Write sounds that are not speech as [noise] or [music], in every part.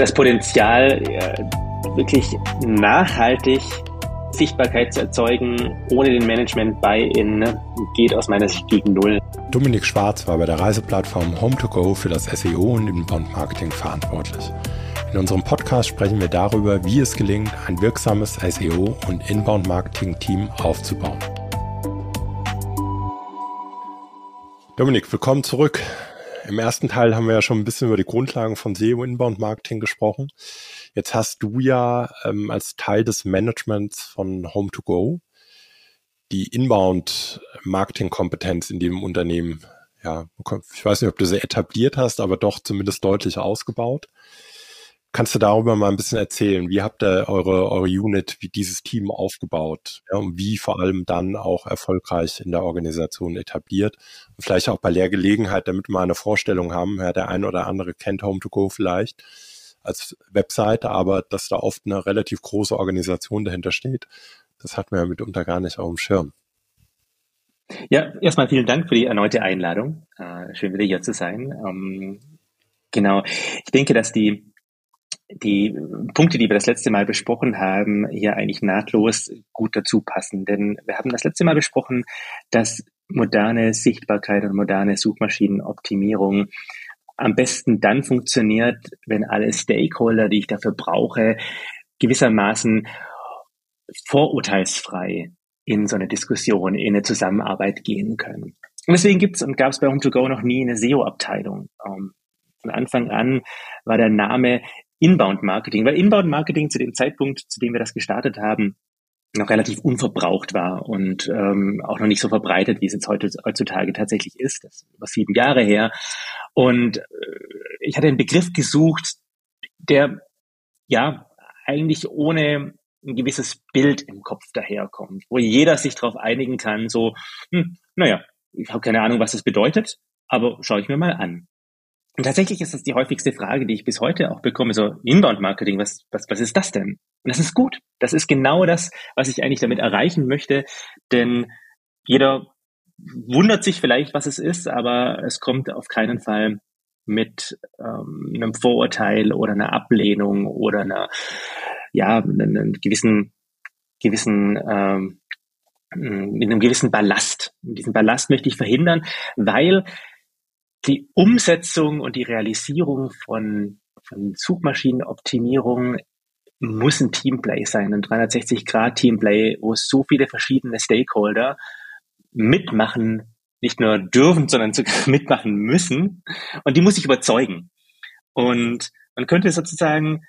das Potenzial, wirklich nachhaltig Sichtbarkeit zu erzeugen, ohne den Management Buy-in, geht aus meiner Sicht gegen Null. Dominik Schwarz war bei der Reiseplattform Home2Go für das SEO und Inbound Marketing verantwortlich. In unserem Podcast sprechen wir darüber, wie es gelingt, ein wirksames SEO und Inbound Marketing Team aufzubauen. Dominik, willkommen zurück. Im ersten Teil haben wir ja schon ein bisschen über die Grundlagen von SEO Inbound Marketing gesprochen. Jetzt hast du ja ähm, als Teil des Managements von Home2Go die Inbound Marketing Kompetenz in dem Unternehmen. Ja, ich weiß nicht, ob du sie etabliert hast, aber doch zumindest deutlich ausgebaut. Kannst du darüber mal ein bisschen erzählen? Wie habt ihr eure, eure Unit, wie dieses Team aufgebaut? Ja, und wie vor allem dann auch erfolgreich in der Organisation etabliert? Und vielleicht auch bei der Gelegenheit, damit wir mal eine Vorstellung haben, ja, der ein oder andere kennt Home2Go vielleicht als Webseite, aber dass da oft eine relativ große Organisation dahinter steht, das hat man ja mitunter gar nicht auf dem Schirm. Ja, erstmal vielen Dank für die erneute Einladung. Äh, schön wieder hier zu sein. Ähm, genau. Ich denke, dass die die Punkte, die wir das letzte Mal besprochen haben, hier eigentlich nahtlos gut dazu passen. Denn wir haben das letzte Mal besprochen, dass moderne Sichtbarkeit und moderne Suchmaschinenoptimierung am besten dann funktioniert, wenn alle Stakeholder, die ich dafür brauche, gewissermaßen vorurteilsfrei in so eine Diskussion, in eine Zusammenarbeit gehen können. Und deswegen gibt es und gab es bei Home2Go noch nie eine SEO-Abteilung. Um, von Anfang an war der Name Inbound Marketing, weil Inbound Marketing zu dem Zeitpunkt, zu dem wir das gestartet haben, noch relativ unverbraucht war und ähm, auch noch nicht so verbreitet, wie es jetzt heute, heutzutage tatsächlich ist. Das ist über sieben Jahre her. Und äh, ich hatte einen Begriff gesucht, der ja eigentlich ohne ein gewisses Bild im Kopf daherkommt, wo jeder sich darauf einigen kann, so, hm, naja, ich habe keine Ahnung, was das bedeutet, aber schaue ich mir mal an. Und tatsächlich ist das die häufigste Frage, die ich bis heute auch bekomme, so Inbound-Marketing, was, was, was ist das denn? Und das ist gut. Das ist genau das, was ich eigentlich damit erreichen möchte, denn jeder wundert sich vielleicht, was es ist, aber es kommt auf keinen Fall mit ähm, einem Vorurteil oder einer Ablehnung oder einer, ja, einem gewissen, gewissen, ähm, mit einem gewissen Ballast. Und diesen Ballast möchte ich verhindern, weil die Umsetzung und die Realisierung von, von Suchmaschinenoptimierung muss ein Teamplay sein, ein 360-Grad-Teamplay, wo so viele verschiedene Stakeholder mitmachen, nicht nur dürfen, sondern sogar [laughs] mitmachen müssen. Und die muss ich überzeugen. Und man könnte sozusagen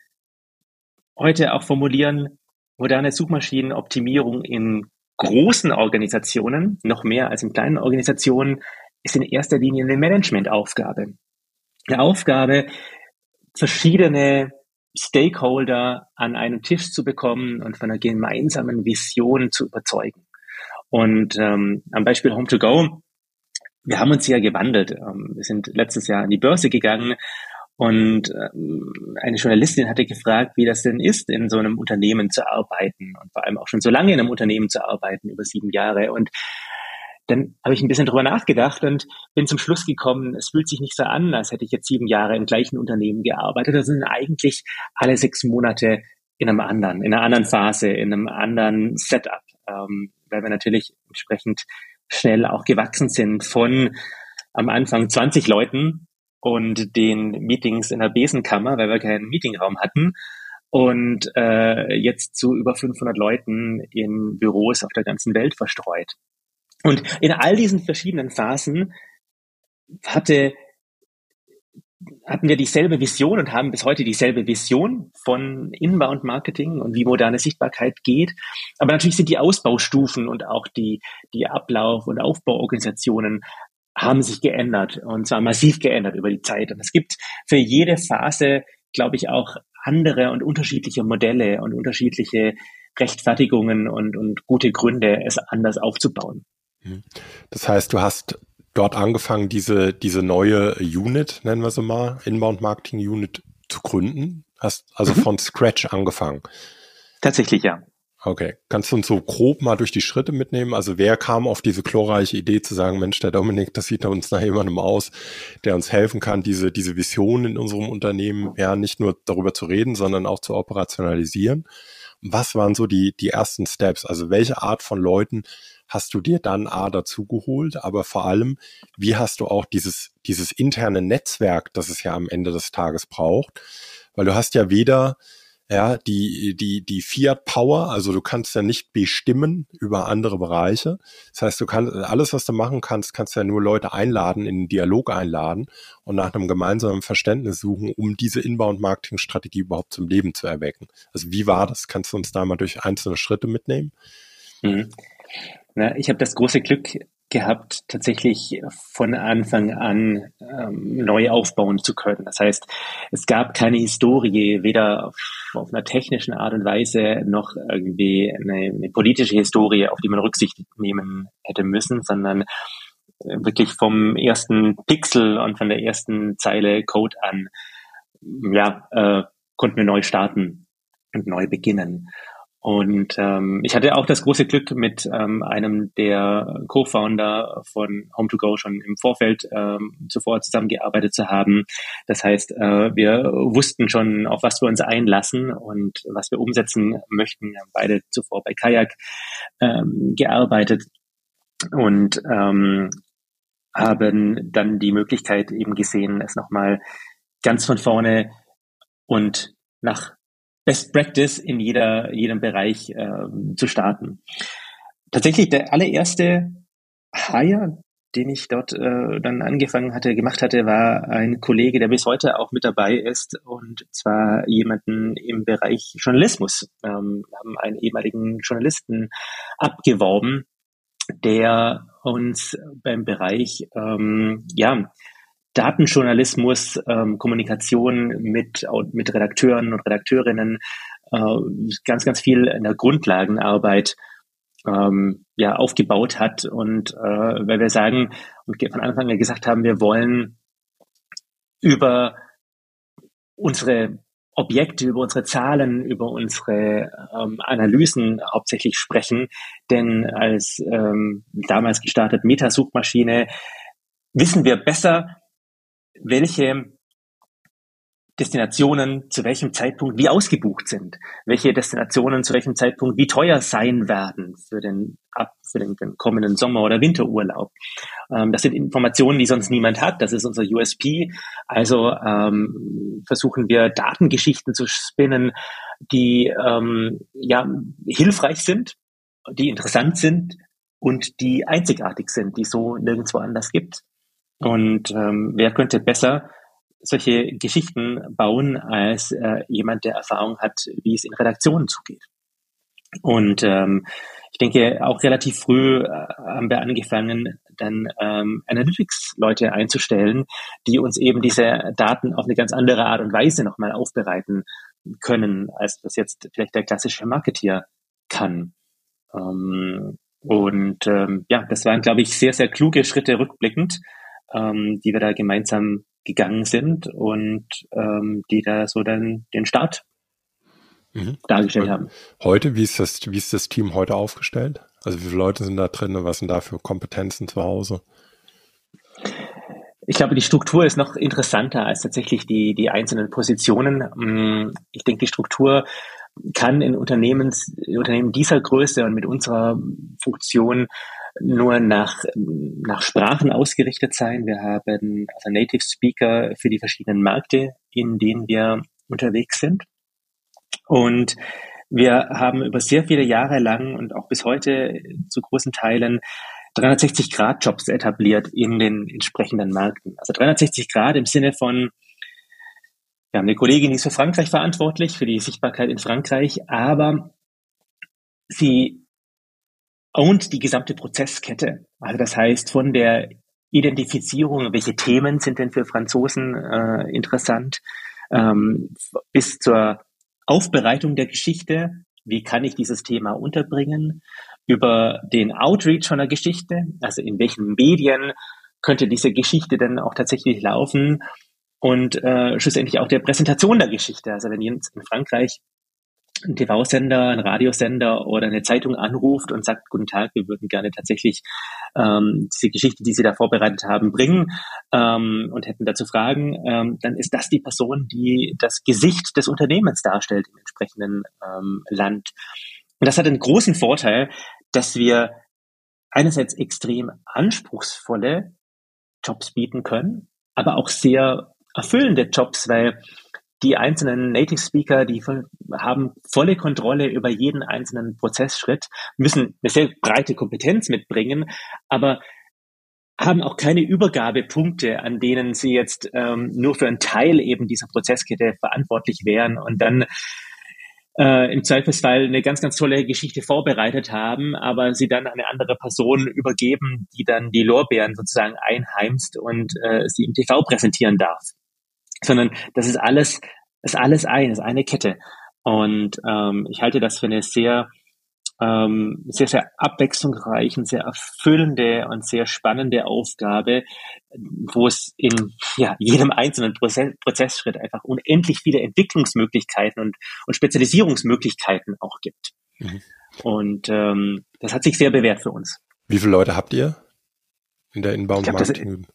heute auch formulieren, moderne Suchmaschinenoptimierung in großen Organisationen, noch mehr als in kleinen Organisationen, ist in erster Linie eine Managementaufgabe. Eine Aufgabe, verschiedene Stakeholder an einen Tisch zu bekommen und von einer gemeinsamen Vision zu überzeugen. Und ähm, am Beispiel Home2Go, wir haben uns ja gewandelt. Ähm, wir sind letztes Jahr an die Börse gegangen und ähm, eine Journalistin hatte gefragt, wie das denn ist, in so einem Unternehmen zu arbeiten und vor allem auch schon so lange in einem Unternehmen zu arbeiten, über sieben Jahre. Und dann habe ich ein bisschen drüber nachgedacht und bin zum Schluss gekommen, es fühlt sich nicht so an, als hätte ich jetzt sieben Jahre im gleichen Unternehmen gearbeitet. Das sind eigentlich alle sechs Monate in einem anderen, in einer anderen Phase, in einem anderen Setup, ähm, weil wir natürlich entsprechend schnell auch gewachsen sind von am Anfang 20 Leuten und den Meetings in der Besenkammer, weil wir keinen Meetingraum hatten und äh, jetzt zu über 500 Leuten in Büros auf der ganzen Welt verstreut. Und in all diesen verschiedenen Phasen hatte, hatten wir dieselbe Vision und haben bis heute dieselbe Vision von Inbound Marketing und wie moderne Sichtbarkeit geht. Aber natürlich sind die Ausbaustufen und auch die, die Ablauf- und Aufbauorganisationen haben sich geändert und zwar massiv geändert über die Zeit. Und es gibt für jede Phase, glaube ich, auch andere und unterschiedliche Modelle und unterschiedliche Rechtfertigungen und, und gute Gründe, es anders aufzubauen. Mhm. Das heißt, du hast dort angefangen, diese, diese neue Unit, nennen wir sie mal, Inbound Marketing Unit zu gründen. Hast also mhm. von Scratch angefangen. Tatsächlich, ja. Okay. Kannst du uns so grob mal durch die Schritte mitnehmen? Also wer kam auf diese glorreiche Idee zu sagen, Mensch, der Dominik, das sieht uns nach jemandem aus, der uns helfen kann, diese, diese Vision in unserem Unternehmen ja nicht nur darüber zu reden, sondern auch zu operationalisieren. Was waren so die, die ersten Steps? Also welche Art von Leuten hast du dir dann A dazu geholt, aber vor allem, wie hast du auch dieses, dieses interne Netzwerk, das es ja am Ende des Tages braucht? Weil du hast ja weder ja, die, die, die Fiat Power, also du kannst ja nicht bestimmen über andere Bereiche. Das heißt, du kannst, alles, was du machen kannst, kannst ja nur Leute einladen, in den Dialog einladen und nach einem gemeinsamen Verständnis suchen, um diese Inbound-Marketing-Strategie überhaupt zum Leben zu erwecken. Also wie war das? Kannst du uns da mal durch einzelne Schritte mitnehmen? Mhm. Na, ich habe das große Glück gehabt, tatsächlich von Anfang an ähm, neu aufbauen zu können. Das heißt, es gab keine Historie, weder auf, auf einer technischen Art und Weise noch irgendwie eine, eine, politische Historie, auf die man Rücksicht nehmen hätte müssen, sondern äh, wirklich vom ersten Pixel und von der ersten Zeile Code an, ja, äh, konnten wir neu starten und neu beginnen. Und ähm, ich hatte auch das große Glück, mit ähm, einem der Co-Founder von Home2Go schon im Vorfeld ähm, zuvor zusammengearbeitet zu haben. Das heißt, äh, wir wussten schon, auf was wir uns einlassen und was wir umsetzen möchten. Wir haben beide zuvor bei Kajak ähm, gearbeitet und ähm, haben dann die Möglichkeit eben gesehen, es nochmal ganz von vorne und nach Best Practice in jeder, jedem Bereich äh, zu starten. Tatsächlich der allererste Hire, den ich dort äh, dann angefangen hatte, gemacht hatte, war ein Kollege, der bis heute auch mit dabei ist und zwar jemanden im Bereich Journalismus. Ähm, haben einen ehemaligen Journalisten abgeworben, der uns beim Bereich ähm, ja Datenjournalismus, ähm, Kommunikation mit, mit Redakteuren und Redakteurinnen, äh, ganz, ganz viel in der Grundlagenarbeit ähm, ja, aufgebaut hat. Und äh, weil wir sagen und von Anfang an gesagt haben, wir wollen über unsere Objekte, über unsere Zahlen, über unsere ähm, Analysen hauptsächlich sprechen. Denn als ähm, damals gestartet Metasuchmaschine wissen wir besser, welche Destinationen zu welchem Zeitpunkt wie ausgebucht sind, welche Destinationen zu welchem Zeitpunkt wie teuer sein werden für den, ab, für den, den kommenden Sommer- oder Winterurlaub. Ähm, das sind Informationen, die sonst niemand hat. Das ist unser USP. Also ähm, versuchen wir Datengeschichten zu spinnen, die ähm, ja hilfreich sind, die interessant sind und die einzigartig sind, die so nirgendwo anders gibt. Und ähm, wer könnte besser solche Geschichten bauen als äh, jemand, der Erfahrung hat, wie es in Redaktionen zugeht. Und ähm, ich denke, auch relativ früh äh, haben wir angefangen, dann ähm, Analytics-Leute einzustellen, die uns eben diese Daten auf eine ganz andere Art und Weise nochmal aufbereiten können, als das jetzt vielleicht der klassische Marketeer kann. Ähm, und ähm, ja, das waren, glaube ich, sehr, sehr kluge Schritte rückblickend, ähm, die wir da gemeinsam gegangen sind und ähm, die da so dann den Start mhm. dargestellt haben. Heute, wie ist das, wie ist das Team heute aufgestellt? Also wie viele Leute sind da drin und was sind da für Kompetenzen zu Hause? Ich glaube, die Struktur ist noch interessanter als tatsächlich die, die einzelnen Positionen. Mm, ich denke, die Struktur kann in Unternehmens, Unternehmen dieser Größe und mit unserer Funktion nur nach, nach Sprachen ausgerichtet sein. Wir haben also Native Speaker für die verschiedenen Märkte, in denen wir unterwegs sind. Und wir haben über sehr viele Jahre lang und auch bis heute zu großen Teilen 360-Grad-Jobs etabliert in den entsprechenden Märkten. Also 360 Grad im Sinne von, wir haben eine Kollegin, die ist für Frankreich verantwortlich, für die Sichtbarkeit in Frankreich, aber sie und die gesamte Prozesskette. Also das heißt von der Identifizierung, welche Themen sind denn für Franzosen äh, interessant, ähm, bis zur Aufbereitung der Geschichte, wie kann ich dieses Thema unterbringen, über den Outreach von der Geschichte, also in welchen Medien könnte diese Geschichte denn auch tatsächlich laufen und äh, schlussendlich auch der Präsentation der Geschichte. Also wenn jetzt in Frankreich ein TV-Sender, ein Radiosender oder eine Zeitung anruft und sagt, guten Tag, wir würden gerne tatsächlich ähm, diese Geschichte, die Sie da vorbereitet haben, bringen ähm, und hätten dazu Fragen, ähm, dann ist das die Person, die das Gesicht des Unternehmens darstellt im entsprechenden ähm, Land. Und das hat einen großen Vorteil, dass wir einerseits extrem anspruchsvolle Jobs bieten können, aber auch sehr erfüllende Jobs, weil die einzelnen Native Speaker, die haben volle Kontrolle über jeden einzelnen Prozessschritt, müssen eine sehr breite Kompetenz mitbringen, aber haben auch keine Übergabepunkte, an denen sie jetzt ähm, nur für einen Teil eben dieser Prozesskette verantwortlich wären und dann äh, im Zweifelsfall eine ganz, ganz tolle Geschichte vorbereitet haben, aber sie dann eine andere Person übergeben, die dann die Lorbeeren sozusagen einheimst und äh, sie im TV präsentieren darf sondern das ist alles, ist alles ein, ist eine Kette. Und ähm, ich halte das für eine sehr, ähm, sehr, sehr abwechslungsreiche, sehr erfüllende und sehr spannende Aufgabe, wo es in ja, jedem einzelnen Prozess, Prozessschritt einfach unendlich viele Entwicklungsmöglichkeiten und, und Spezialisierungsmöglichkeiten auch gibt. Mhm. Und ähm, das hat sich sehr bewährt für uns. Wie viele Leute habt ihr in der Inbound-Marketing?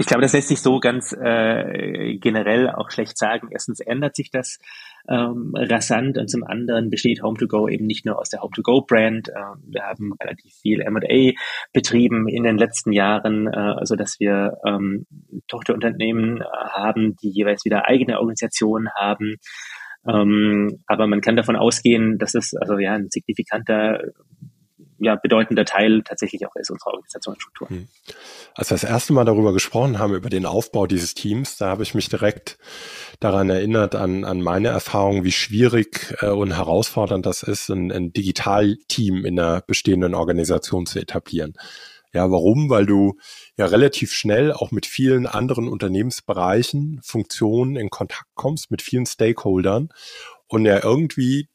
Ich glaube, das lässt sich so ganz äh, generell auch schlecht sagen. Erstens ändert sich das ähm, rasant und zum anderen besteht Home2Go eben nicht nur aus der Home2Go-Brand. Äh, wir haben relativ viel M&A betrieben in den letzten Jahren, äh, also dass wir ähm, Tochterunternehmen haben, die jeweils wieder eigene Organisationen haben. Ähm, aber man kann davon ausgehen, dass es also ja ein signifikanter ja, bedeutender Teil tatsächlich auch ist unserer Organisationsstruktur. Hm. Als wir das erste Mal darüber gesprochen haben, über den Aufbau dieses Teams, da habe ich mich direkt daran erinnert, an, an meine Erfahrung, wie schwierig äh, und herausfordernd das ist, ein, ein Digitalteam in einer bestehenden Organisation zu etablieren. Ja, warum? Weil du ja relativ schnell auch mit vielen anderen Unternehmensbereichen, Funktionen in Kontakt kommst, mit vielen Stakeholdern und ja irgendwie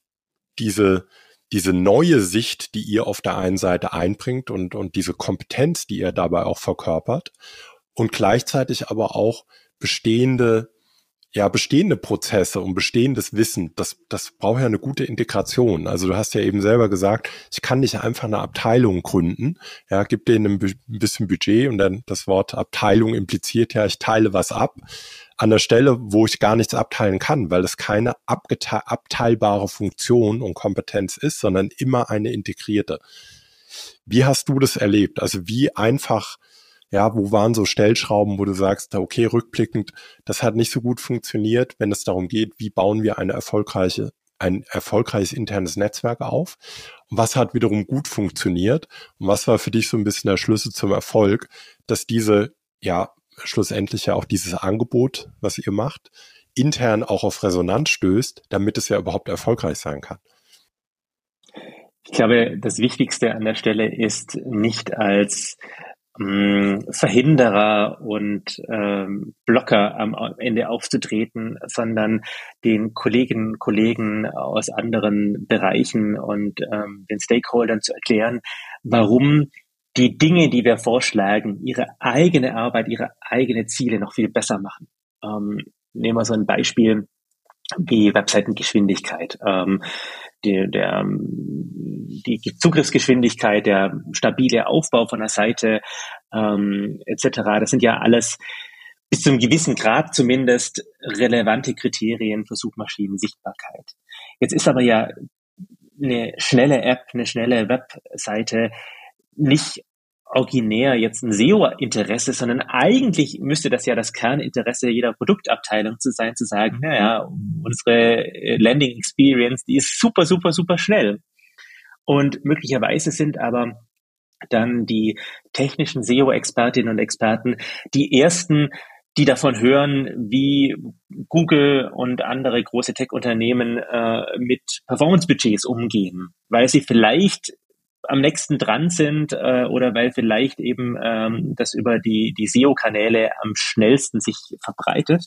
diese diese neue Sicht, die ihr auf der einen Seite einbringt und, und diese Kompetenz, die ihr dabei auch verkörpert und gleichzeitig aber auch bestehende ja, bestehende Prozesse und bestehendes Wissen, das, das braucht ja eine gute Integration. Also du hast ja eben selber gesagt, ich kann nicht einfach eine Abteilung gründen, ja, gib denen ein bisschen Budget und dann das Wort Abteilung impliziert ja, ich teile was ab an der Stelle, wo ich gar nichts abteilen kann, weil es keine abteilbare Funktion und Kompetenz ist, sondern immer eine integrierte. Wie hast du das erlebt? Also wie einfach ja, wo waren so Stellschrauben, wo du sagst, okay, rückblickend, das hat nicht so gut funktioniert, wenn es darum geht, wie bauen wir eine erfolgreiche, ein erfolgreiches internes Netzwerk auf? Und was hat wiederum gut funktioniert? Und was war für dich so ein bisschen der Schlüssel zum Erfolg, dass diese, ja, schlussendlich ja auch dieses Angebot, was ihr macht, intern auch auf Resonanz stößt, damit es ja überhaupt erfolgreich sein kann? Ich glaube, das Wichtigste an der Stelle ist nicht als Mm, Verhinderer und ähm, Blocker am Ende aufzutreten, sondern den Kolleginnen und Kollegen aus anderen Bereichen und ähm, den Stakeholdern zu erklären, warum die Dinge, die wir vorschlagen, ihre eigene Arbeit, ihre eigene Ziele noch viel besser machen. Ähm, nehmen wir so ein Beispiel wie Webseitengeschwindigkeit. Ähm, die, der, die Zugriffsgeschwindigkeit, der stabile Aufbau von der Seite ähm, etc. Das sind ja alles bis zu einem gewissen Grad zumindest relevante Kriterien für Suchmaschinensichtbarkeit. Jetzt ist aber ja eine schnelle App, eine schnelle Webseite nicht originär jetzt ein SEO-Interesse, sondern eigentlich müsste das ja das Kerninteresse jeder Produktabteilung zu sein, zu sagen, naja, unsere Landing Experience, die ist super, super, super schnell. Und möglicherweise sind aber dann die technischen SEO-Expertinnen und Experten die ersten, die davon hören, wie Google und andere große Tech-Unternehmen äh, mit Performance-Budgets umgehen, weil sie vielleicht am nächsten dran sind äh, oder weil vielleicht eben ähm, das über die, die SEO-Kanäle am schnellsten sich verbreitet.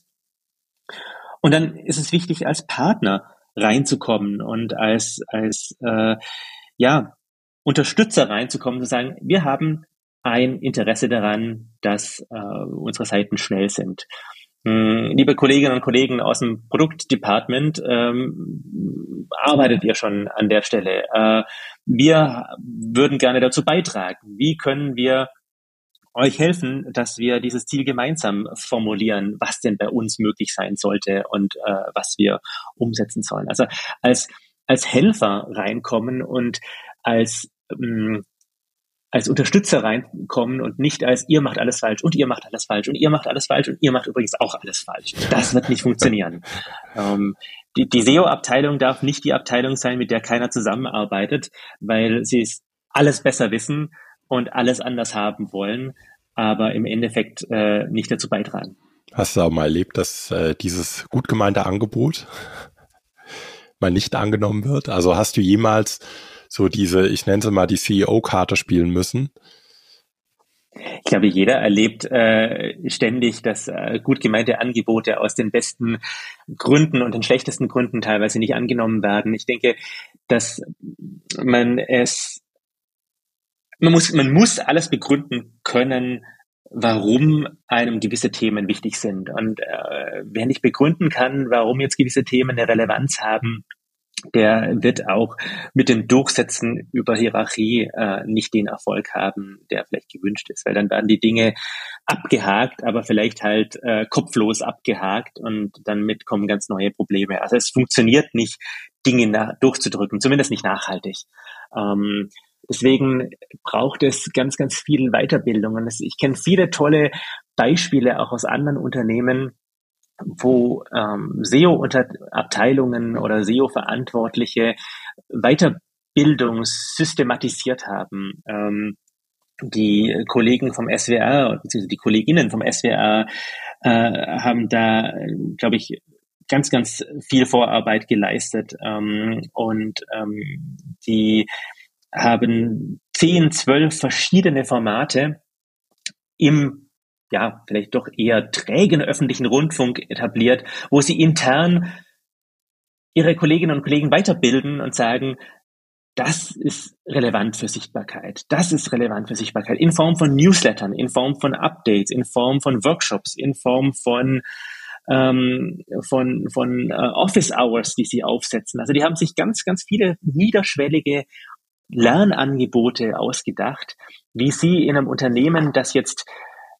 Und dann ist es wichtig, als Partner reinzukommen und als, als äh, ja, Unterstützer reinzukommen, zu sagen, wir haben ein Interesse daran, dass äh, unsere Seiten schnell sind. Hm, liebe Kolleginnen und Kollegen aus dem Produktdepartment, ähm, arbeitet ihr schon an der Stelle? Äh, wir würden gerne dazu beitragen. Wie können wir euch helfen, dass wir dieses Ziel gemeinsam formulieren, was denn bei uns möglich sein sollte und äh, was wir umsetzen sollen. Also als, als Helfer reinkommen und als ähm, als Unterstützer reinkommen und nicht als ihr macht alles falsch und ihr macht alles falsch und ihr macht alles falsch und ihr macht übrigens auch alles falsch. Das wird nicht funktionieren. [laughs] Ähm, die, die SEO-Abteilung darf nicht die Abteilung sein, mit der keiner zusammenarbeitet, weil sie es alles besser wissen und alles anders haben wollen, aber im Endeffekt äh, nicht dazu beitragen. Hast du auch mal erlebt, dass äh, dieses gut gemeinte Angebot [laughs] mal nicht angenommen wird? Also hast du jemals so diese, ich nenne sie mal die CEO-Karte spielen müssen? Ich glaube, jeder erlebt äh, ständig, dass äh, gut gemeinte Angebote aus den besten Gründen und den schlechtesten Gründen teilweise nicht angenommen werden. Ich denke, dass man es man muss, man muss alles begründen können, warum einem gewisse Themen wichtig sind. Und äh, wer nicht begründen kann, warum jetzt gewisse Themen eine Relevanz haben, der wird auch mit dem Durchsetzen über Hierarchie äh, nicht den Erfolg haben, der vielleicht gewünscht ist, weil dann werden die Dinge abgehakt, aber vielleicht halt äh, kopflos abgehakt und damit kommen ganz neue Probleme. Also es funktioniert nicht, Dinge durchzudrücken, zumindest nicht nachhaltig. Ähm, Deswegen braucht es ganz, ganz viel Weiterbildung. Und ich kenne viele tolle Beispiele auch aus anderen Unternehmen, wo ähm, SEO-Abteilungen oder SEO-Verantwortliche Weiterbildung systematisiert haben. Ähm, die Kollegen vom SWR, beziehungsweise die Kolleginnen vom SWR äh, haben da, glaube ich, ganz, ganz viel Vorarbeit geleistet. Ähm, und ähm, die haben zehn, zwölf verschiedene Formate im ja, vielleicht doch eher trägen öffentlichen Rundfunk etabliert, wo sie intern ihre Kolleginnen und Kollegen weiterbilden und sagen, das ist relevant für Sichtbarkeit. Das ist relevant für Sichtbarkeit in Form von Newslettern, in Form von Updates, in Form von Workshops, in Form von ähm, von von äh, Office Hours, die sie aufsetzen. Also die haben sich ganz ganz viele niederschwellige Lernangebote ausgedacht, wie Sie in einem Unternehmen, das jetzt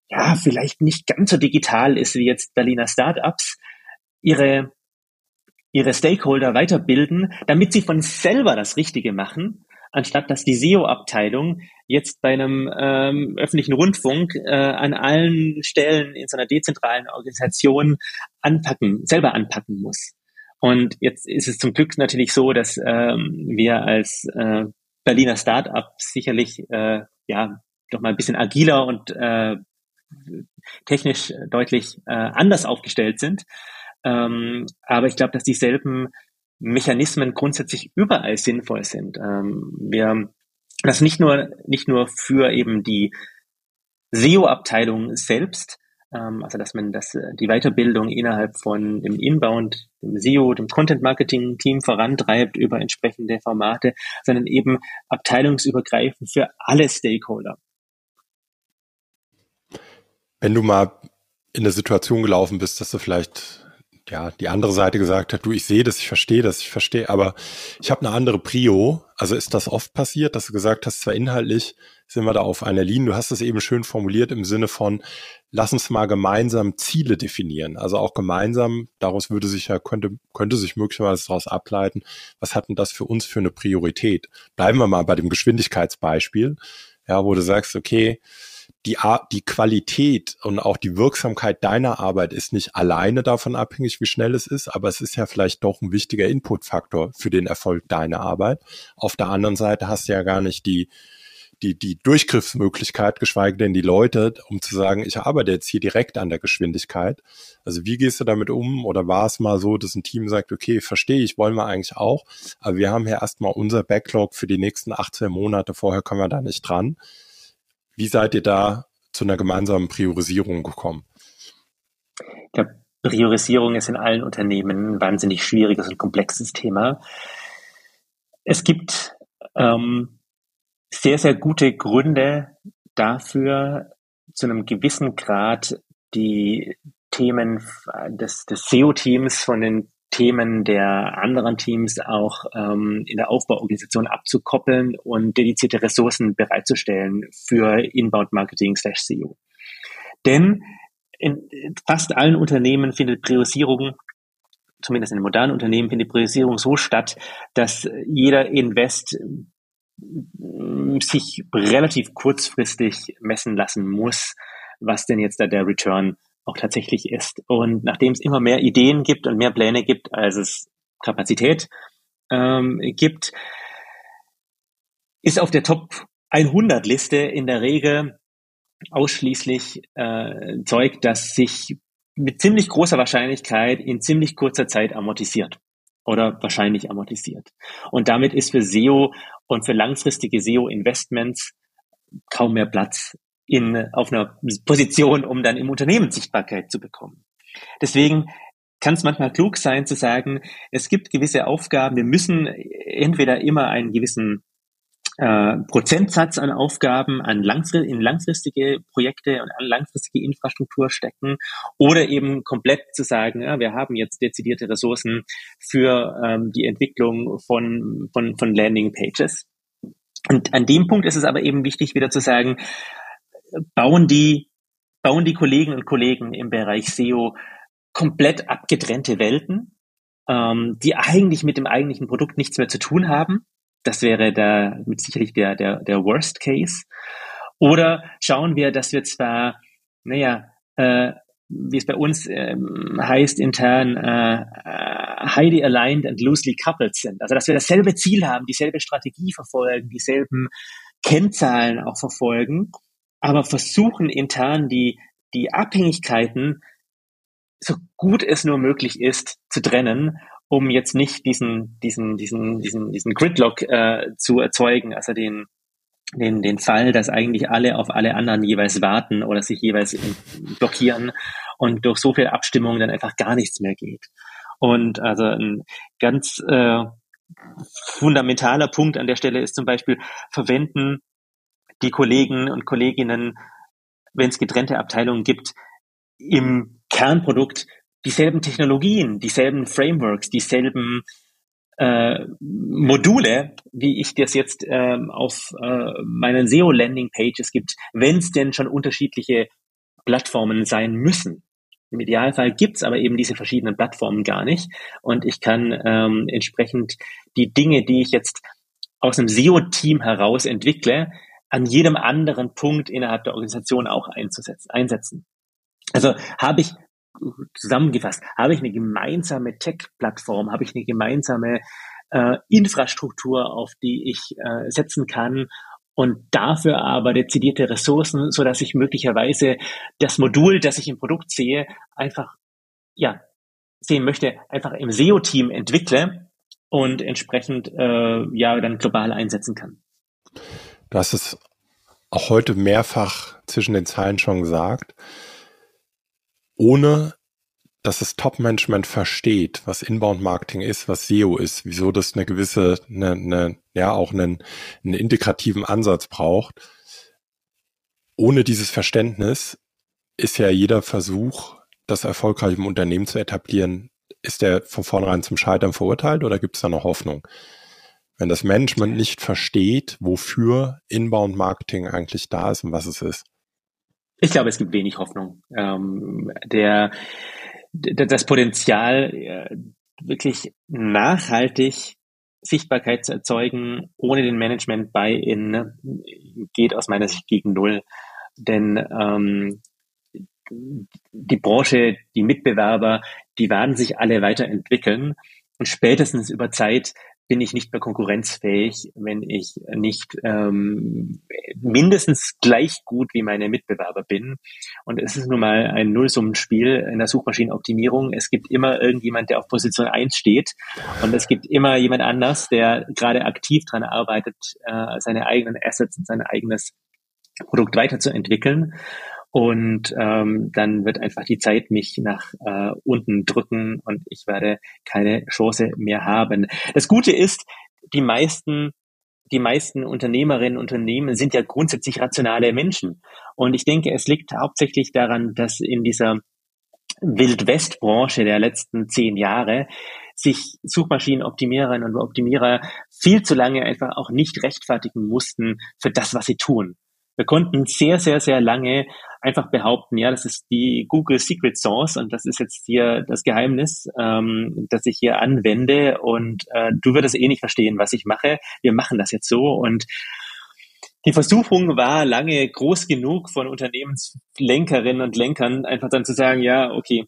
ja vielleicht nicht ganz so digital ist wie jetzt Berliner Startups, ihre ihre Stakeholder weiterbilden, damit sie von selber das Richtige machen, anstatt dass die SEO-Abteilung jetzt bei einem ähm, öffentlichen Rundfunk äh, an allen Stellen in so einer dezentralen Organisation anpacken, selber anpacken muss. Und jetzt ist es zum Glück natürlich so, dass ähm, wir als äh, Berliner Start-up sicherlich äh, ja doch mal ein bisschen agiler und äh, technisch deutlich äh, anders aufgestellt sind. Ähm, aber ich glaube, dass dieselben Mechanismen grundsätzlich überall sinnvoll sind. Ähm, wir das nicht nur nicht nur für eben die SEO-Abteilung selbst, ähm, also dass man das, äh, die Weiterbildung innerhalb von dem Inbound, dem SEO, dem Content-Marketing-Team vorantreibt über entsprechende Formate, sondern eben abteilungsübergreifend für alle Stakeholder. Wenn du mal in eine Situation gelaufen bist, dass du vielleicht ja, die andere Seite gesagt hat, du, ich sehe das, ich verstehe das, ich verstehe, aber ich habe eine andere Prio. Also ist das oft passiert, dass du gesagt hast, zwar inhaltlich sind wir da auf einer Linie. Du hast es eben schön formuliert im Sinne von, lass uns mal gemeinsam Ziele definieren. Also auch gemeinsam, daraus würde sich ja, könnte, könnte sich möglicherweise daraus ableiten, was hat denn das für uns für eine Priorität? Bleiben wir mal bei dem Geschwindigkeitsbeispiel, ja, wo du sagst, okay, die, die Qualität und auch die Wirksamkeit deiner Arbeit ist nicht alleine davon abhängig, wie schnell es ist, aber es ist ja vielleicht doch ein wichtiger Inputfaktor für den Erfolg deiner Arbeit. Auf der anderen Seite hast du ja gar nicht die, die, die Durchgriffsmöglichkeit, geschweige denn die Leute, um zu sagen, ich arbeite jetzt hier direkt an der Geschwindigkeit. Also wie gehst du damit um? Oder war es mal so, dass ein Team sagt, okay, verstehe ich, wollen wir eigentlich auch, aber wir haben ja erstmal unser Backlog für die nächsten 18 Monate, vorher kommen wir da nicht dran. Wie seid ihr da zu einer gemeinsamen Priorisierung gekommen? Ich glaube, Priorisierung ist in allen Unternehmen ein wahnsinnig schwieriges und komplexes Thema. Es gibt ähm, sehr, sehr gute Gründe dafür, zu einem gewissen Grad die Themen des, des SEO-Teams von den Themen der anderen Teams auch ähm, in der Aufbauorganisation abzukoppeln und dedizierte Ressourcen bereitzustellen für Inbound Marketing slash SEO. Denn in fast allen Unternehmen findet Priorisierung zumindest in modernen Unternehmen findet Priorisierung so statt, dass jeder Invest sich relativ kurzfristig messen lassen muss, was denn jetzt da der Return auch tatsächlich ist. Und nachdem es immer mehr Ideen gibt und mehr Pläne gibt, als es Kapazität ähm, gibt, ist auf der Top 100 Liste in der Regel ausschließlich äh, Zeug, das sich mit ziemlich großer Wahrscheinlichkeit in ziemlich kurzer Zeit amortisiert oder wahrscheinlich amortisiert. Und damit ist für SEO und für langfristige SEO-Investments kaum mehr Platz in, auf einer Position, um dann im Unternehmen Sichtbarkeit zu bekommen. Deswegen kann es manchmal klug sein zu sagen, es gibt gewisse Aufgaben, wir müssen entweder immer einen gewissen äh, Prozentsatz an Aufgaben an langfrist in langfristige Projekte und an langfristige Infrastruktur stecken oder eben komplett zu sagen, ja, wir haben jetzt dezidierte Ressourcen für ähm, die Entwicklung von, von, von Landing Pages. Und an dem Punkt ist es aber eben wichtig, wieder zu sagen, bauen die, bauen die Kollegen und Kollegen im Bereich SEO komplett abgetrennte Welten, ähm, die eigentlich mit dem eigentlichen Produkt nichts mehr zu tun haben. Das wäre da mit sicherlich der, der, der Worst Case. Oder schauen wir, dass wir zwar, naja, äh, wie es bei uns ähm, heißt intern, äh, äh, highly aligned and loosely coupled sind. Also dass wir dasselbe Ziel haben, dieselbe Strategie verfolgen, dieselben Kennzahlen auch verfolgen, aber versuchen intern die, die Abhängigkeiten so gut es nur möglich ist zu trennen, um jetzt nicht diesen, diesen, diesen, diesen, diesen Gridlock äh, zu erzeugen, also den, den, den Fall, dass eigentlich alle auf alle anderen jeweils warten oder sich jeweils blockieren und durch so viel Abstimmung dann einfach gar nichts mehr geht. Und also ein ganz äh, fundamentaler Punkt an der Stelle ist zum Beispiel, verwenden die Kollegen und Kolleginnen, wenn es getrennte Abteilungen gibt, im Kernprodukt dieselben Technologien, dieselben Frameworks, dieselben äh, Module, wie ich das jetzt ähm, auf äh, meinen SEO-Landing-Pages gibt, wenn es denn schon unterschiedliche Plattformen sein müssen. Im Idealfall gibt's aber eben diese verschiedenen Plattformen gar nicht. Und ich kann ähm, entsprechend die Dinge, die ich jetzt aus einem SEO-Team heraus entwickle, an jedem anderen Punkt innerhalb der Organisation auch einzusetzen, einsetzen. Also habe ich zusammengefasst, habe ich eine gemeinsame Tech-Plattform, habe ich eine gemeinsame äh, Infrastruktur, auf die ich äh, setzen kann und dafür aber dezidierte Ressourcen, so dass ich möglicherweise das Modul, das ich im Produkt sehe, einfach ja sehen möchte, einfach im SEO-Team entwickle und entsprechend äh, ja dann global einsetzen kann. Du hast es auch heute mehrfach zwischen den Zeilen schon gesagt. Ohne dass das Top-Management versteht, was Inbound-Marketing ist, was SEO ist, wieso das eine gewisse, eine, eine, ja, auch einen, einen integrativen Ansatz braucht. Ohne dieses Verständnis ist ja jeder Versuch, das erfolgreich im Unternehmen zu etablieren, ist der von vornherein zum Scheitern verurteilt oder gibt es da noch Hoffnung? Wenn das Management nicht versteht, wofür Inbound Marketing eigentlich da ist und was es ist? Ich glaube, es gibt wenig Hoffnung. Ähm, der, das Potenzial, äh, wirklich nachhaltig Sichtbarkeit zu erzeugen, ohne den Management bei in geht aus meiner Sicht gegen Null. Denn ähm, die Branche, die Mitbewerber, die werden sich alle weiterentwickeln. Und spätestens über Zeit bin ich nicht mehr konkurrenzfähig, wenn ich nicht ähm, mindestens gleich gut wie meine Mitbewerber bin. Und es ist nun mal ein Nullsummenspiel in der Suchmaschinenoptimierung. Es gibt immer irgendjemand, der auf Position eins steht und es gibt immer jemand anders, der gerade aktiv dran arbeitet, äh, seine eigenen Assets und sein eigenes Produkt weiterzuentwickeln. Und ähm, dann wird einfach die Zeit mich nach äh, unten drücken und ich werde keine Chance mehr haben. Das Gute ist, die meisten die meisten Unternehmerinnen und Unternehmen sind ja grundsätzlich rationale Menschen. Und ich denke, es liegt hauptsächlich daran, dass in dieser Wildwest-Branche der letzten zehn Jahre sich Suchmaschinenoptimiererinnen und Optimierer viel zu lange einfach auch nicht rechtfertigen mussten für das, was sie tun. Wir konnten sehr, sehr, sehr lange einfach behaupten, ja, das ist die Google Secret Source und das ist jetzt hier das Geheimnis, ähm, das ich hier anwende und äh, du würdest eh nicht verstehen, was ich mache. Wir machen das jetzt so und die Versuchung war lange groß genug von Unternehmenslenkerinnen und Lenkern, einfach dann zu sagen, ja, okay,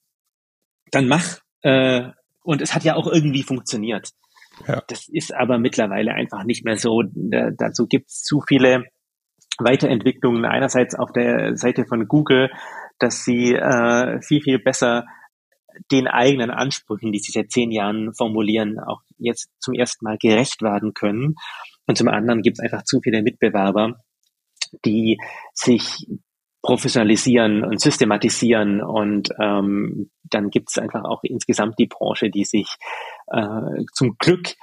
dann mach. Äh, und es hat ja auch irgendwie funktioniert. Ja. Das ist aber mittlerweile einfach nicht mehr so. Da, dazu gibt es zu viele Weiterentwicklungen. Einerseits auf der Seite von Google, dass sie äh, viel, viel besser den eigenen Ansprüchen, die sie seit zehn Jahren formulieren, auch jetzt zum ersten Mal gerecht werden können. Und zum anderen gibt es einfach zu viele Mitbewerber, die sich professionalisieren und systematisieren und ähm, dann gibt es einfach auch insgesamt die Branche, die sich äh, zum Glück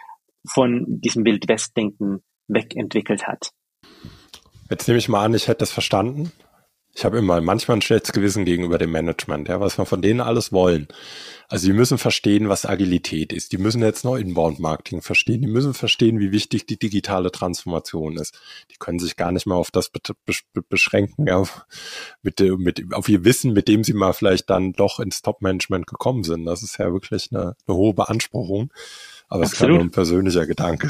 von diesem Wildwest-Denken wegentwickelt hat. Jetzt nehme ich mal an, ich hätte das verstanden. Ich habe immer manchmal ein schlechtes Gewissen gegenüber dem Management, ja, was wir von denen alles wollen. Also die müssen verstehen, was Agilität ist. Die müssen jetzt noch Inbound-Marketing verstehen. Die müssen verstehen, wie wichtig die digitale Transformation ist. Die können sich gar nicht mehr auf das beschränken, ja, mit, mit, auf ihr Wissen, mit dem sie mal vielleicht dann doch ins Top-Management gekommen sind. Das ist ja wirklich eine, eine hohe Beanspruchung. Aber es ist nur ein persönlicher Gedanke.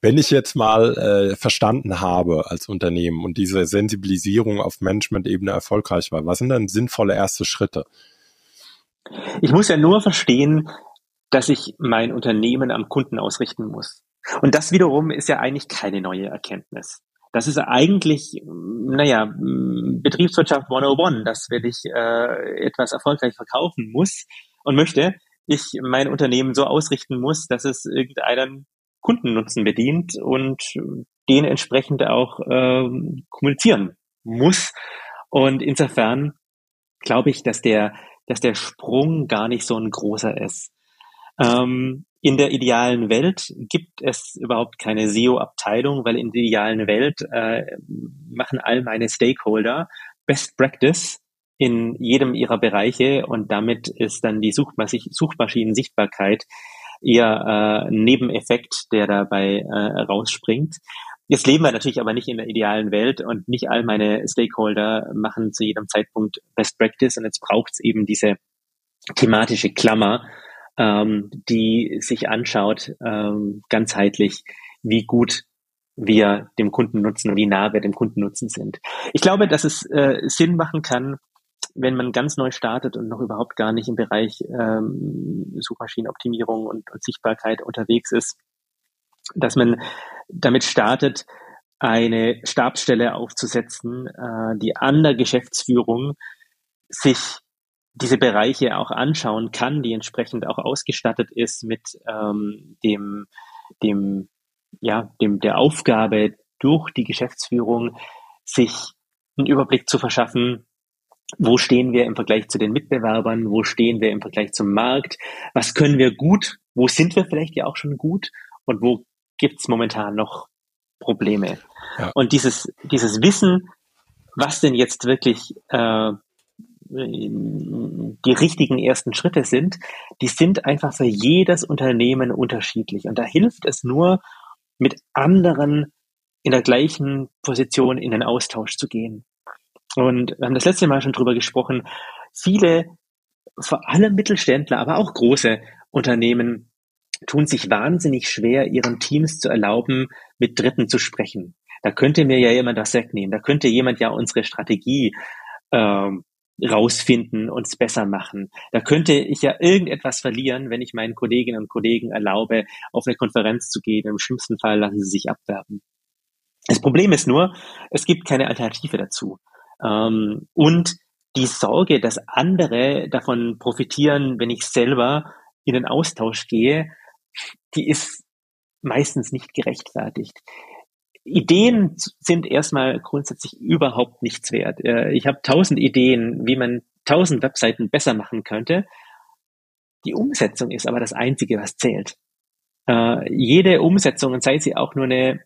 Wenn ich jetzt mal äh, verstanden habe als Unternehmen und diese Sensibilisierung auf Management-Ebene erfolgreich war, was sind dann sinnvolle erste Schritte? Ich muss ja nur verstehen, dass ich mein Unternehmen am Kunden ausrichten muss. Und das wiederum ist ja eigentlich keine neue Erkenntnis. Das ist eigentlich, naja, Betriebswirtschaft 101, dass wenn ich äh, etwas erfolgreich verkaufen muss und möchte, ich mein Unternehmen so ausrichten muss, dass es irgendeinen Kundennutzen bedient und den entsprechend auch ähm, kommunizieren muss. Und insofern glaube ich, dass der, dass der Sprung gar nicht so ein großer ist. Ähm, in der idealen Welt gibt es überhaupt keine SEO-Abteilung, weil in der idealen Welt äh, machen all meine Stakeholder Best Practice in jedem ihrer Bereiche und damit ist dann die Suchmasch Suchmaschinensichtbarkeit eher äh, Nebeneffekt, der dabei äh, rausspringt. Jetzt leben wir natürlich aber nicht in der idealen Welt und nicht all meine Stakeholder machen zu jedem Zeitpunkt Best Practice und jetzt braucht es eben diese thematische Klammer, ähm, die sich anschaut, ähm, ganzheitlich, wie gut wir dem Kunden nutzen und wie nah wir dem Kunden nutzen sind. Ich glaube, dass es äh, Sinn machen kann, wenn man ganz neu startet und noch überhaupt gar nicht im Bereich ähm, Suchmaschinenoptimierung und, und Sichtbarkeit unterwegs ist, dass man damit startet, eine Stabsstelle aufzusetzen, äh, die an der Geschäftsführung sich diese Bereiche auch anschauen kann, die entsprechend auch ausgestattet ist mit ähm, dem, dem, ja, dem, der Aufgabe durch die Geschäftsführung, sich einen Überblick zu verschaffen, wo stehen wir im Vergleich zu den Mitbewerbern? Wo stehen wir im Vergleich zum Markt? Was können wir gut? Wo sind wir vielleicht ja auch schon gut? Und wo gibt's momentan noch Probleme? Ja. Und dieses, dieses Wissen, was denn jetzt wirklich äh, die richtigen ersten Schritte sind, die sind einfach für jedes Unternehmen unterschiedlich. Und da hilft es nur, mit anderen in der gleichen Position in den Austausch zu gehen. Und wir haben das letzte Mal schon drüber gesprochen. Viele, vor allem Mittelständler, aber auch große Unternehmen tun sich wahnsinnig schwer, ihren Teams zu erlauben, mit Dritten zu sprechen. Da könnte mir ja jemand das wegnehmen. Da könnte jemand ja unsere Strategie ähm, rausfinden, und es besser machen. Da könnte ich ja irgendetwas verlieren, wenn ich meinen Kolleginnen und Kollegen erlaube, auf eine Konferenz zu gehen. Im schlimmsten Fall lassen sie sich abwerben. Das Problem ist nur, es gibt keine Alternative dazu. Ähm, und die Sorge, dass andere davon profitieren, wenn ich selber in den Austausch gehe, die ist meistens nicht gerechtfertigt. Ideen sind erstmal grundsätzlich überhaupt nichts wert. Äh, ich habe tausend Ideen, wie man tausend Webseiten besser machen könnte. Die Umsetzung ist aber das Einzige, was zählt. Äh, jede Umsetzung, sei sie auch nur eine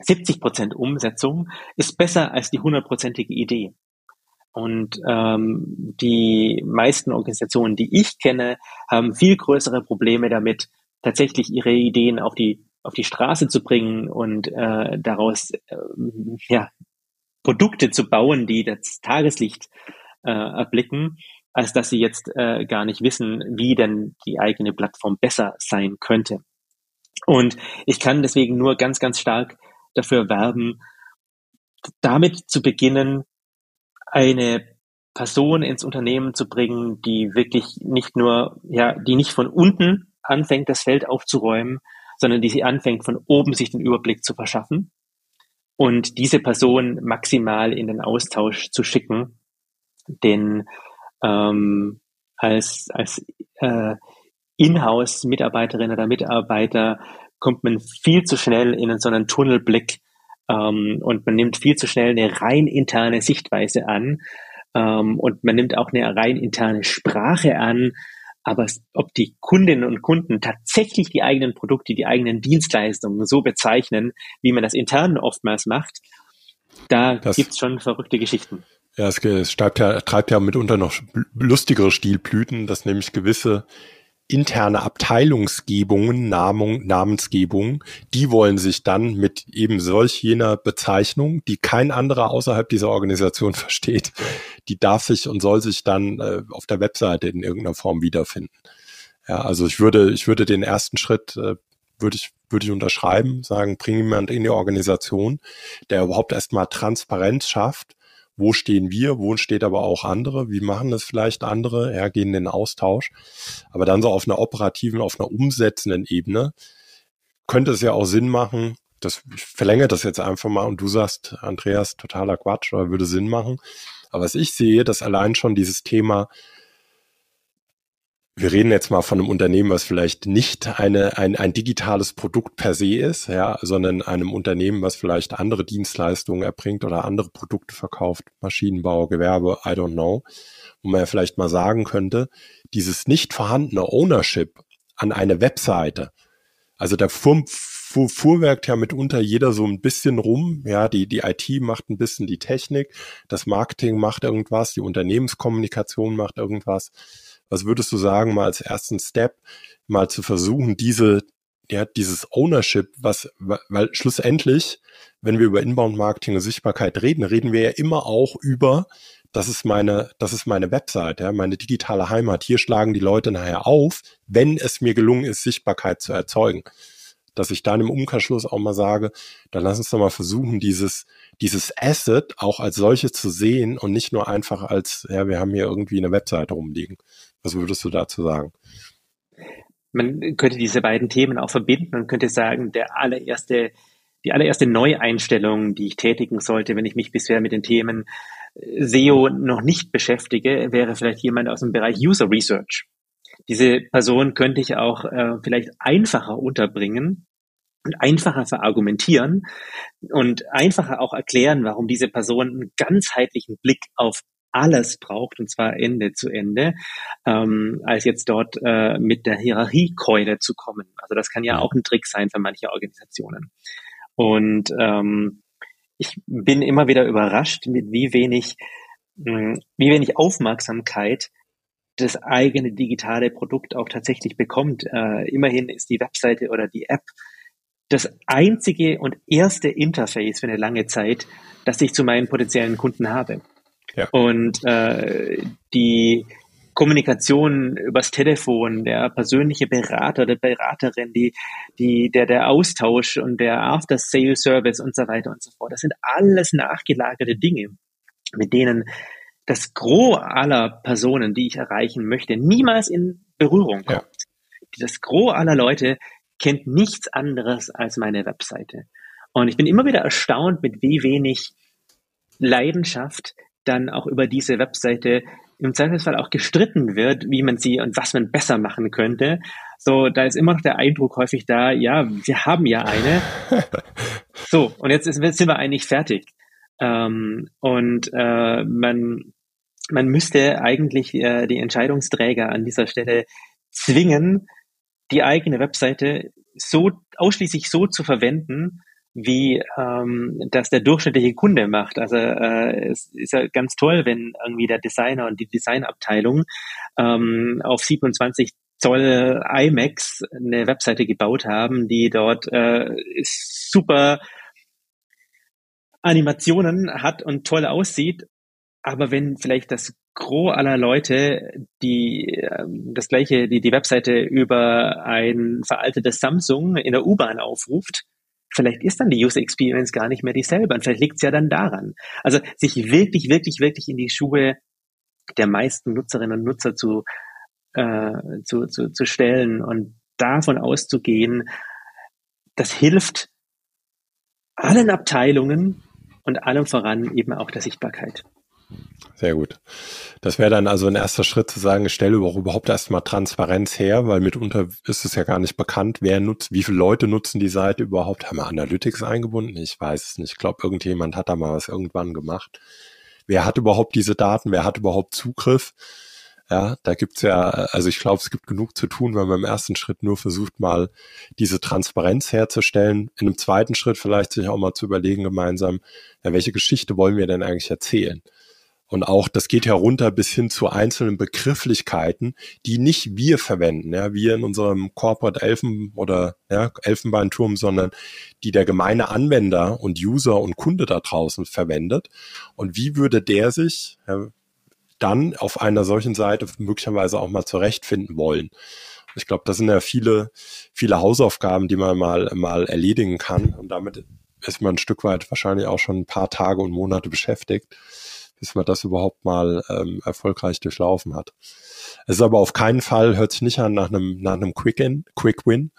70 Prozent Umsetzung ist besser als die hundertprozentige Idee. Und ähm, die meisten Organisationen, die ich kenne, haben viel größere Probleme damit, tatsächlich ihre Ideen auf die auf die Straße zu bringen und äh, daraus äh, ja, Produkte zu bauen, die das Tageslicht äh, erblicken, als dass sie jetzt äh, gar nicht wissen, wie denn die eigene Plattform besser sein könnte. Und ich kann deswegen nur ganz, ganz stark dafür werben, damit zu beginnen, eine Person ins Unternehmen zu bringen, die wirklich nicht nur, ja, die nicht von unten anfängt, das Feld aufzuräumen, sondern die sie anfängt, von oben sich den Überblick zu verschaffen und diese Person maximal in den Austausch zu schicken, denn ähm, als, als äh, Inhouse-Mitarbeiterin oder Mitarbeiter kommt man viel zu schnell in so einen Tunnelblick ähm, und man nimmt viel zu schnell eine rein interne Sichtweise an ähm, und man nimmt auch eine rein interne Sprache an. Aber ob die Kundinnen und Kunden tatsächlich die eigenen Produkte, die eigenen Dienstleistungen so bezeichnen, wie man das intern oftmals macht, da das, gibt's schon verrückte Geschichten. Ja, es, es ja, treibt ja mitunter noch lustigere Stilblüten, dass nämlich gewisse interne Abteilungsgebungen, Namung, Namensgebungen, die wollen sich dann mit eben solch jener Bezeichnung, die kein anderer außerhalb dieser Organisation [laughs] versteht, die darf sich und soll sich dann äh, auf der Webseite in irgendeiner Form wiederfinden. Ja, also ich würde, ich würde den ersten Schritt, äh, würde ich, würde ich unterschreiben, sagen, bring jemand in die Organisation, der überhaupt erstmal Transparenz schafft, wo stehen wir, wo steht aber auch andere, wie machen das vielleicht andere, ja, gehen in den Austausch. Aber dann so auf einer operativen, auf einer umsetzenden Ebene könnte es ja auch Sinn machen, das, ich verlängere das jetzt einfach mal und du sagst, Andreas, totaler Quatsch oder würde Sinn machen. Aber was ich sehe, dass allein schon dieses Thema wir reden jetzt mal von einem Unternehmen, was vielleicht nicht eine, ein, ein digitales Produkt per se ist, ja, sondern einem Unternehmen, was vielleicht andere Dienstleistungen erbringt oder andere Produkte verkauft, Maschinenbau, Gewerbe, I don't know, wo man ja vielleicht mal sagen könnte, dieses nicht vorhandene Ownership an eine Webseite, also da fuhr, fuhr, fuhrwerkt ja mitunter jeder so ein bisschen rum, ja, die, die IT macht ein bisschen die Technik, das Marketing macht irgendwas, die Unternehmenskommunikation macht irgendwas, was würdest du sagen, mal als ersten Step, mal zu versuchen, diese, ja, dieses Ownership, was, weil schlussendlich, wenn wir über Inbound-Marketing und Sichtbarkeit reden, reden wir ja immer auch über, das ist meine, das ist meine Website, ja, meine digitale Heimat. Hier schlagen die Leute nachher auf, wenn es mir gelungen ist, Sichtbarkeit zu erzeugen. Dass ich dann im Umkehrschluss auch mal sage, dann lass uns doch mal versuchen, dieses, dieses Asset auch als solches zu sehen und nicht nur einfach als, ja, wir haben hier irgendwie eine Webseite rumliegen. Was würdest du dazu sagen? Man könnte diese beiden Themen auch verbinden und könnte sagen, der allererste, die allererste Neueinstellung, die ich tätigen sollte, wenn ich mich bisher mit den Themen äh, SEO noch nicht beschäftige, wäre vielleicht jemand aus dem Bereich User Research. Diese Person könnte ich auch äh, vielleicht einfacher unterbringen und einfacher verargumentieren und einfacher auch erklären, warum diese Person einen ganzheitlichen Blick auf alles braucht, und zwar Ende zu Ende, ähm, als jetzt dort äh, mit der Hierarchiekeule zu kommen. Also das kann ja auch ein Trick sein für manche Organisationen. Und ähm, ich bin immer wieder überrascht, mit wie wenig, mh, hm, wie wenig Aufmerksamkeit das eigene digitale Produkt auch tatsächlich bekommt. Äh, immerhin ist die Webseite oder die App das einzige und erste Interface für eine lange Zeit, das ich zu meinen potenziellen Kunden habe. Ja. Und äh, die Kommunikation übers Telefon, der persönliche Berater, der Beraterin, die, die, der, der Austausch und der After-Sale-Service und so weiter und so fort. Das sind alles nachgelagerte Dinge, mit denen das Gros aller Personen, die ich erreichen möchte, niemals in Berührung kommt. Ja. Das Gros aller Leute kennt nichts anderes als meine Webseite. Und ich bin immer wieder erstaunt, mit wie wenig Leidenschaft dann auch über diese Webseite im Zweifelsfall auch gestritten wird, wie man sie und was man besser machen könnte. So, da ist immer noch der Eindruck häufig da, ja, wir haben ja eine. [laughs] So, und jetzt, ist, sind wir eigentlich fertig. Ähm, und äh, man, man müsste eigentlich äh, die Entscheidungsträger an dieser Stelle zwingen, die eigene Webseite so ausschließlich so zu verwenden, wie ähm, das der durchschnittliche Kunde macht. Also äh, es ist ja ganz toll, wenn irgendwie der Designer und die Designabteilung ähm, auf 27 Zoll IMAX eine Webseite gebaut haben, die dort äh, super Animationen hat und toll aussieht. Aber wenn vielleicht das Gros aller Leute, die äh, das gleiche, die die Webseite über ein veraltetes Samsung in der U-Bahn aufruft, vielleicht ist dann die User Experience gar nicht mehr dieselbe und vielleicht liegt es ja dann daran. Also sich wirklich, wirklich, wirklich in die Schuhe der meisten Nutzerinnen und Nutzer zu, äh, zu, zu, zu stellen und davon auszugehen, das hilft allen Abteilungen und allem voran eben auch der Sichtbarkeit. Sehr gut. Das wäre dann also ein erster Schritt zu sagen, ich stelle überhaupt erstmal Transparenz her, weil mitunter ist es ja gar nicht bekannt, wer nutzt, wie viele Leute nutzen die Seite überhaupt. Haben wir Analytics eingebunden? Ich weiß es nicht. Ich glaube, irgendjemand hat da mal was irgendwann gemacht. Wer hat überhaupt diese Daten? Wer hat überhaupt Zugriff? Ja, da gibt's ja, also ich glaube, es gibt genug zu tun, wenn man im ersten Schritt nur versucht, mal diese Transparenz herzustellen. In einem zweiten Schritt vielleicht sich auch mal zu überlegen gemeinsam, ja, welche Geschichte wollen wir denn eigentlich erzählen? Und auch, das geht ja runter bis hin zu einzelnen Begrifflichkeiten, die nicht wir verwenden, ja, wir in unserem Corporate Elfen oder ja, Elfenbeinturm, sondern die der gemeine Anwender und User und Kunde da draußen verwendet. Und wie würde der sich ja, dann auf einer solchen Seite möglicherweise auch mal zurechtfinden wollen? Ich glaube, das sind ja viele, viele Hausaufgaben, die man mal, mal erledigen kann. Und damit ist man ein Stück weit wahrscheinlich auch schon ein paar Tage und Monate beschäftigt bis man das überhaupt mal ähm, erfolgreich durchlaufen hat. Es ist aber auf keinen Fall, hört sich nicht an nach einem, nach einem Quick-In, Quick-Win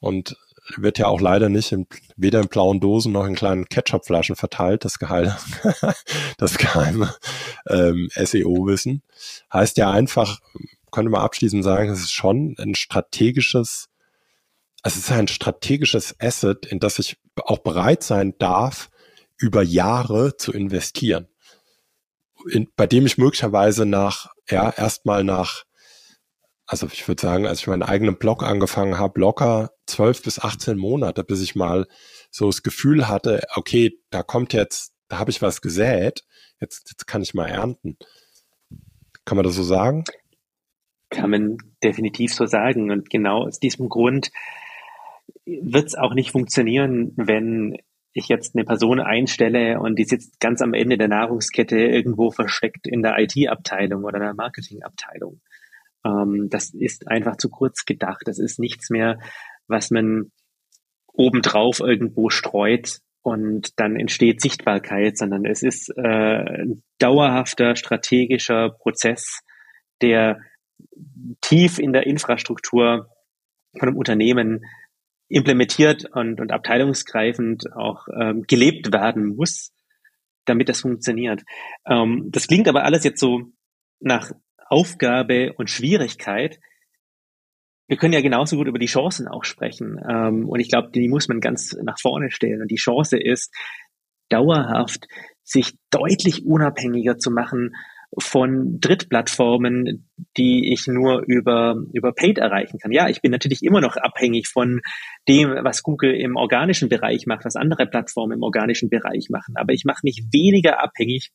und wird ja auch leider nicht in, weder in blauen Dosen noch in kleinen Ketchup-Flaschen verteilt, das geheime, [laughs] das geheime ähm, SEO-Wissen. Heißt ja einfach, könnte man abschließend sagen, es ist schon ein strategisches, es ist ein strategisches Asset, in das ich auch bereit sein darf, über Jahre zu investieren in, bei dem ich möglicherweise nach, ja, erstmal nach, also ich würde sagen, als ich meinen eigenen Blog angefangen habe, locker zwölf bis 18 Monate, bis ich mal so das Gefühl hatte, okay, da kommt jetzt, da habe ich was gesät, jetzt, jetzt kann ich mal ernten. Kann man das so sagen? Kann man definitiv so sagen. Und genau aus diesem Grund wird es auch nicht funktionieren, wenn ich jetzt eine Person einstelle und die sitzt ganz am Ende der Nahrungskette irgendwo versteckt in der IT-Abteilung oder der Marketing-Abteilung. Ähm, das ist einfach zu kurz gedacht. Das ist nichts mehr, was man obendrauf irgendwo streut und dann entsteht Sichtbarkeit, sondern es ist äh, ein dauerhafter strategischer Prozess, der tief in der Infrastruktur von einem Unternehmen implementiert und, und abteilungsgreifend auch ähm, gelebt werden muss, damit das funktioniert. Ähm, das klingt aber alles jetzt so nach Aufgabe und Schwierigkeit. Wir können ja genauso gut über die Chancen auch sprechen. Ähm, und ich glaube, die muss man ganz nach vorne stellen. Und die Chance ist, dauerhaft sich deutlich unabhängiger zu machen von Drittplattformen, die ich nur über, über Paid erreichen kann. Ja, ich bin natürlich immer noch abhängig von dem, was Google im organischen Bereich macht, was andere Plattformen im organischen Bereich machen. Aber ich mache mich weniger abhängig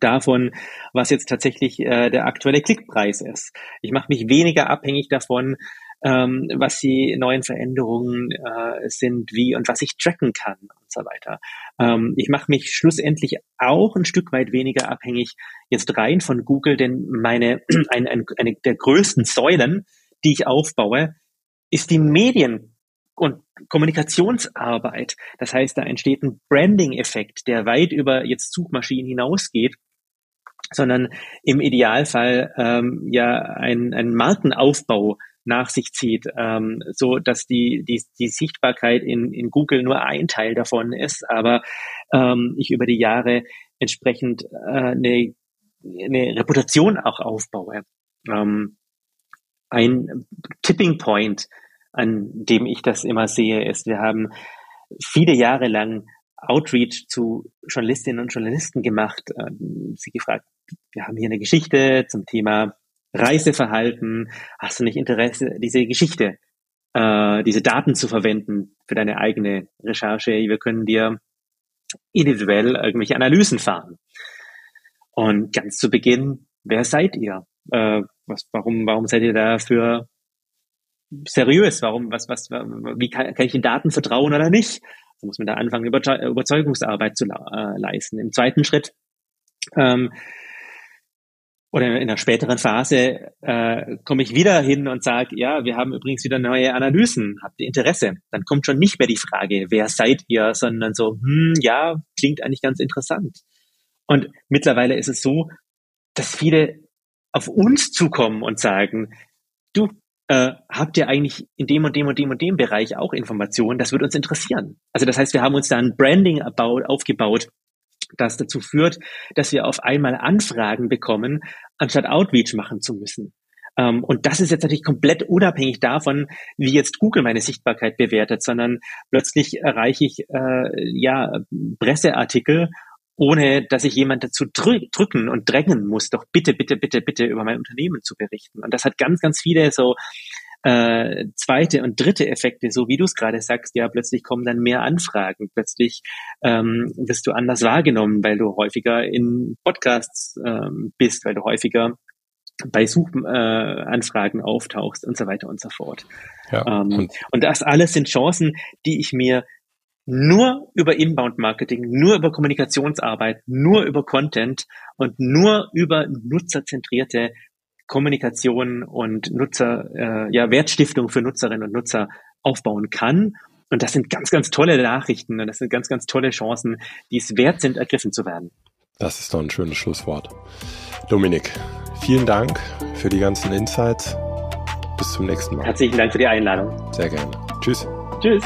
davon, was jetzt tatsächlich äh, der aktuelle Klickpreis ist. Ich mache mich weniger abhängig davon, ähm, was die neuen Veränderungen äh, sind, wie und was ich tracken kann und so weiter. Ähm, ich mache mich schlussendlich auch ein Stück weit weniger abhängig jetzt rein von Google, denn meine [clears throat] eine, eine, eine der größten Säulen, die ich aufbaue, ist die Medien und Kommunikationsarbeit. Das heißt, da entsteht ein Branding-Effekt, der weit über jetzt Suchmaschinen hinausgeht, sondern im Idealfall ähm, ja ein, ein Markenaufbau nach sich zieht, ähm, so dass die, die, die Sichtbarkeit in, in Google nur ein Teil davon ist, aber ähm, ich über die Jahre entsprechend äh, eine, eine Reputation auch aufbaue. Ähm, ein Tipping Point, an dem ich das immer sehe, ist, wir haben viele Jahre lang Outreach zu Journalistinnen und Journalisten gemacht, äh, sie gefragt, wir haben hier eine Geschichte zum Thema Reiseverhalten, hast du nicht Interesse, diese Geschichte äh, diese Daten zu verwenden für deine eigene Recherche. Wir können dir individuell irgendwelche Analysen fahren. Und ganz zu Beginn, wer seid ihr? Äh, was, warum, warum seid ihr dafür seriös? Warum, was, was, wie kann, kann ich den Daten vertrauen oder nicht? Da muss man da anfangen, Überzeugungsarbeit zu äh, leisten. Im zweiten Schritt ähm, oder in einer späteren Phase äh, komme ich wieder hin und sage, ja, wir haben übrigens wieder neue Analysen, habt ihr Interesse? Dann kommt schon nicht mehr die Frage, wer seid ihr, sondern so, hm, ja, klingt eigentlich ganz interessant. Und mittlerweile ist es so, dass viele auf uns zukommen und sagen, du, äh, habt ihr eigentlich in dem und dem und dem und dem Bereich auch Informationen? Das würde uns interessieren. Also das heißt, wir haben uns da ein Branding aufgebaut, das dazu führt, dass wir auf einmal Anfragen bekommen, anstatt Outreach machen zu müssen. Um, ähm, und das ist jetzt natürlich komplett unabhängig davon, wie jetzt Google meine Sichtbarkeit bewertet, sondern plötzlich erreiche ich äh, ja Presseartikel, ohne dass ich jemand dazu drücken und drängen muss, doch bitte, bitte, bitte, bitte über mein Unternehmen zu berichten. Und das hat ganz, ganz viele so äh, zweite und dritte Effekte, so wie du es gerade sagst, ja, plötzlich kommen dann mehr Anfragen, plötzlich ähm, wirst du anders wahrgenommen, weil du häufiger in Podcasts ähm, bist, weil du häufiger bei Suchanfragen äh, auftauchst und so weiter und so fort. Ja, ähm, und, und das alles sind Chancen, die ich mir nur über Inbound-Marketing, nur über Kommunikationsarbeit, nur über Content und nur über nutzerzentrierte Kommunikation und Nutzer, äh, ja, Wertstiftung für Nutzerinnen und Nutzer aufbauen kann. Und das sind ganz, ganz tolle Nachrichten und das sind ganz, ganz tolle Chancen, die es wert sind, ergriffen zu werden. Das ist doch ein schönes Schlusswort. Dominik, vielen Dank für die ganzen Insights. Bis zum nächsten Mal. Herzlichen Dank für die Einladung. Sehr gerne. Tschüss. Tschüss.